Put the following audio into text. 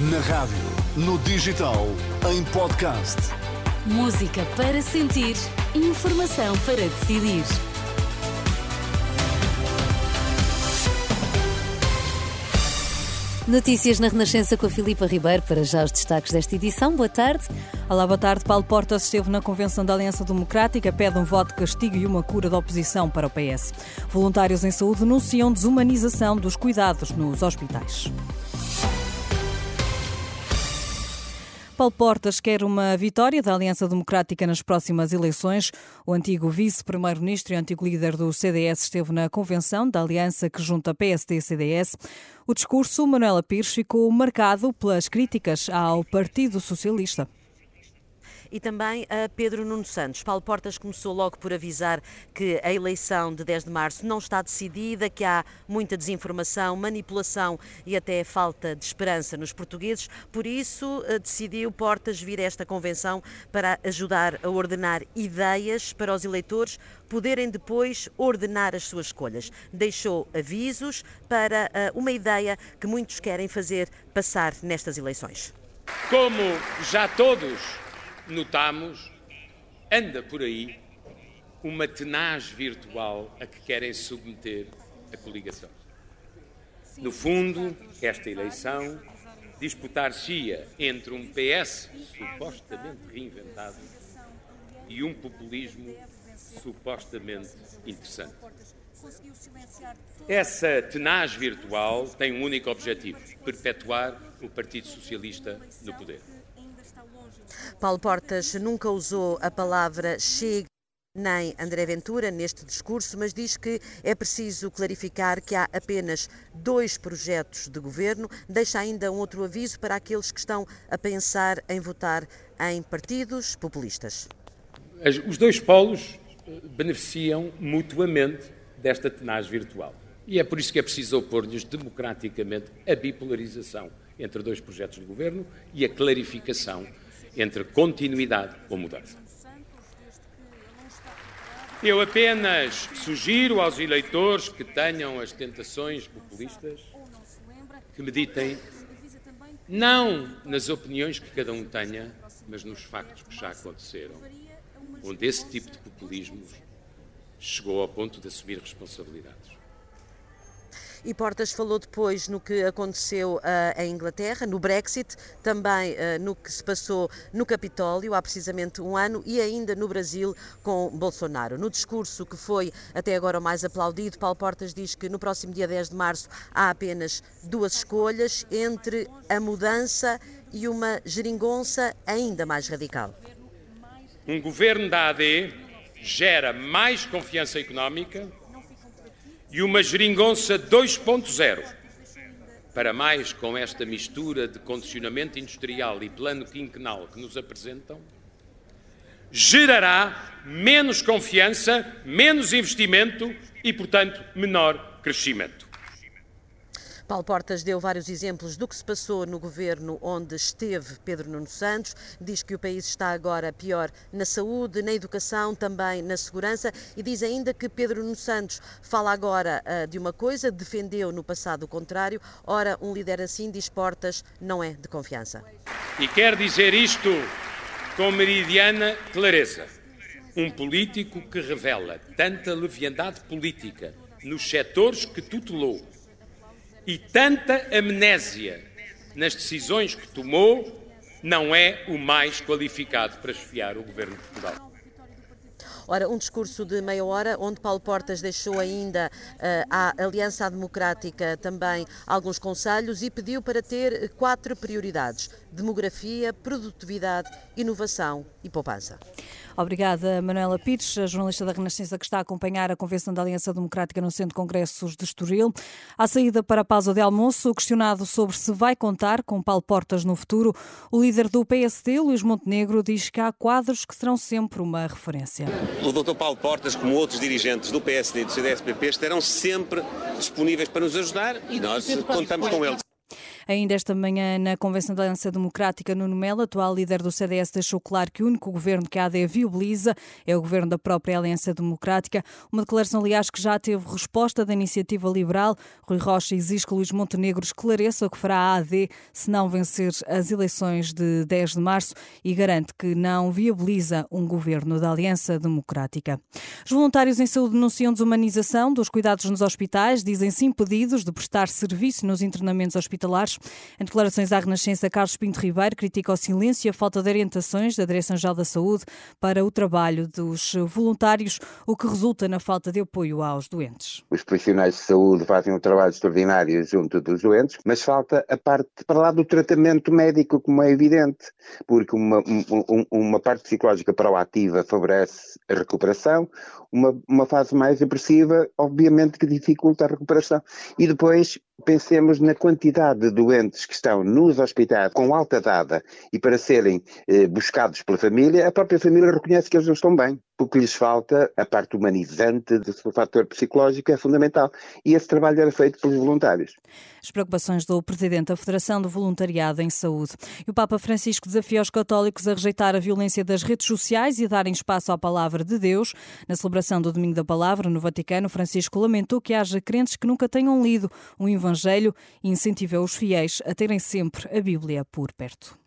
Na rádio, no digital, em podcast. Música para sentir, informação para decidir. Notícias na Renascença com a Filipa Ribeiro para já os destaques desta edição. Boa tarde. Olá, boa tarde. Paulo Portas esteve na Convenção da Aliança Democrática, pede um voto de castigo e uma cura da oposição para o PS. Voluntários em saúde denunciam desumanização dos cuidados nos hospitais. Paulo Portas quer uma vitória da Aliança Democrática nas próximas eleições. O antigo vice-primeiro-ministro e antigo líder do CDS esteve na convenção da aliança que junta PSD e CDS. O discurso, Manuela Pires, ficou marcado pelas críticas ao Partido Socialista e também a Pedro Nuno Santos. Paulo Portas começou logo por avisar que a eleição de 10 de março não está decidida, que há muita desinformação, manipulação e até falta de esperança nos portugueses. Por isso, eh, decidiu Portas vir a esta convenção para ajudar a ordenar ideias para os eleitores poderem depois ordenar as suas escolhas. Deixou avisos para eh, uma ideia que muitos querem fazer passar nestas eleições. Como já todos notamos, anda por aí uma tenaz virtual a que querem submeter a coligação. No fundo, esta eleição disputar-se-ia entre um PS supostamente reinventado e um populismo supostamente interessante. Essa tenaz virtual tem um único objetivo: perpetuar o Partido Socialista no poder. Paulo Portas nunca usou a palavra chega nem André Ventura neste discurso, mas diz que é preciso clarificar que há apenas dois projetos de governo. Deixa ainda um outro aviso para aqueles que estão a pensar em votar em partidos populistas. Os dois polos eh, beneficiam mutuamente desta tenaz virtual. E é por isso que é preciso opor-lhes democraticamente a bipolarização entre dois projetos de governo e a clarificação entre continuidade ou mudança. Eu apenas sugiro aos eleitores que tenham as tentações populistas que meditem não nas opiniões que cada um tenha, mas nos factos que já aconteceram, onde esse tipo de populismos chegou ao ponto de assumir responsabilidades. E Portas falou depois no que aconteceu uh, em Inglaterra, no Brexit, também uh, no que se passou no Capitólio há precisamente um ano e ainda no Brasil com Bolsonaro. No discurso que foi até agora o mais aplaudido, Paulo Portas diz que no próximo dia 10 de março há apenas duas escolhas entre a mudança e uma geringonça ainda mais radical. Um governo da AD gera mais confiança económica e uma geringonça 2.0. Para mais com esta mistura de condicionamento industrial e plano quinquenal que nos apresentam, gerará menos confiança, menos investimento e, portanto, menor crescimento. Paulo Portas deu vários exemplos do que se passou no governo onde esteve Pedro Nuno Santos. Diz que o país está agora pior na saúde, na educação, também na segurança e diz ainda que Pedro Nuno Santos fala agora uh, de uma coisa, defendeu no passado o contrário. Ora, um líder assim diz Portas não é de confiança. E quer dizer isto com meridiana clareza. Um político que revela tanta leviandade política nos setores que tutelou e tanta amnésia nas decisões que tomou não é o mais qualificado para esfiar o governo de Portugal. Ora, um discurso de meia hora, onde Paulo Portas deixou ainda uh, à Aliança Democrática também alguns conselhos e pediu para ter quatro prioridades: demografia, produtividade, inovação e poupança. Obrigada, Manuela Pires, jornalista da Renascença que está a acompanhar a Convenção da Aliança Democrática no Centro de Congressos de Estoril. À saída para a pausa de almoço, questionado sobre se vai contar com Paulo Portas no futuro, o líder do PSD, Luís Montenegro, diz que há quadros que serão sempre uma referência. O Dr. Paulo Portas, como outros dirigentes do PSD e do CDSPP, estarão sempre disponíveis para nos ajudar e nós contamos com eles. Ainda esta manhã, na Convenção da Aliança Democrática, Nuno Melo, atual líder do CDS, deixou claro que o único governo que a AD viabiliza é o governo da própria Aliança Democrática. Uma declaração, aliás, que já teve resposta da iniciativa liberal. Rui Rocha exige que Luís Montenegro esclareça o que fará a AD se não vencer as eleições de 10 de março e garante que não viabiliza um governo da Aliança Democrática. Os voluntários em saúde denunciam desumanização dos cuidados nos hospitais, dizem-se impedidos de prestar serviço nos internamentos hospitalares. Em declarações à Renascença, Carlos Pinto Ribeiro critica o silêncio e a falta de orientações da Direção-Geral da Saúde para o trabalho dos voluntários, o que resulta na falta de apoio aos doentes. Os profissionais de saúde fazem um trabalho extraordinário junto dos doentes, mas falta a parte para lá do tratamento médico, como é evidente, porque uma, um, uma parte psicológica proativa favorece a recuperação, uma, uma fase mais agressiva, obviamente que dificulta a recuperação. E depois pensemos na quantidade de doentes que estão nos hospitais com alta dada e para serem eh, buscados pela família, a própria família reconhece que eles não estão bem. O que lhes falta, a parte humanizante do fator psicológico é fundamental. E esse trabalho era feito pelos voluntários. As preocupações do Presidente da Federação do Voluntariado em Saúde. E o Papa Francisco desafia os católicos a rejeitar a violência das redes sociais e a darem espaço à palavra de Deus. Na celebração do Domingo da Palavra, no Vaticano, Francisco lamentou que haja crentes que nunca tenham lido um Evangelho e incentivou os fiéis a terem sempre a Bíblia por perto.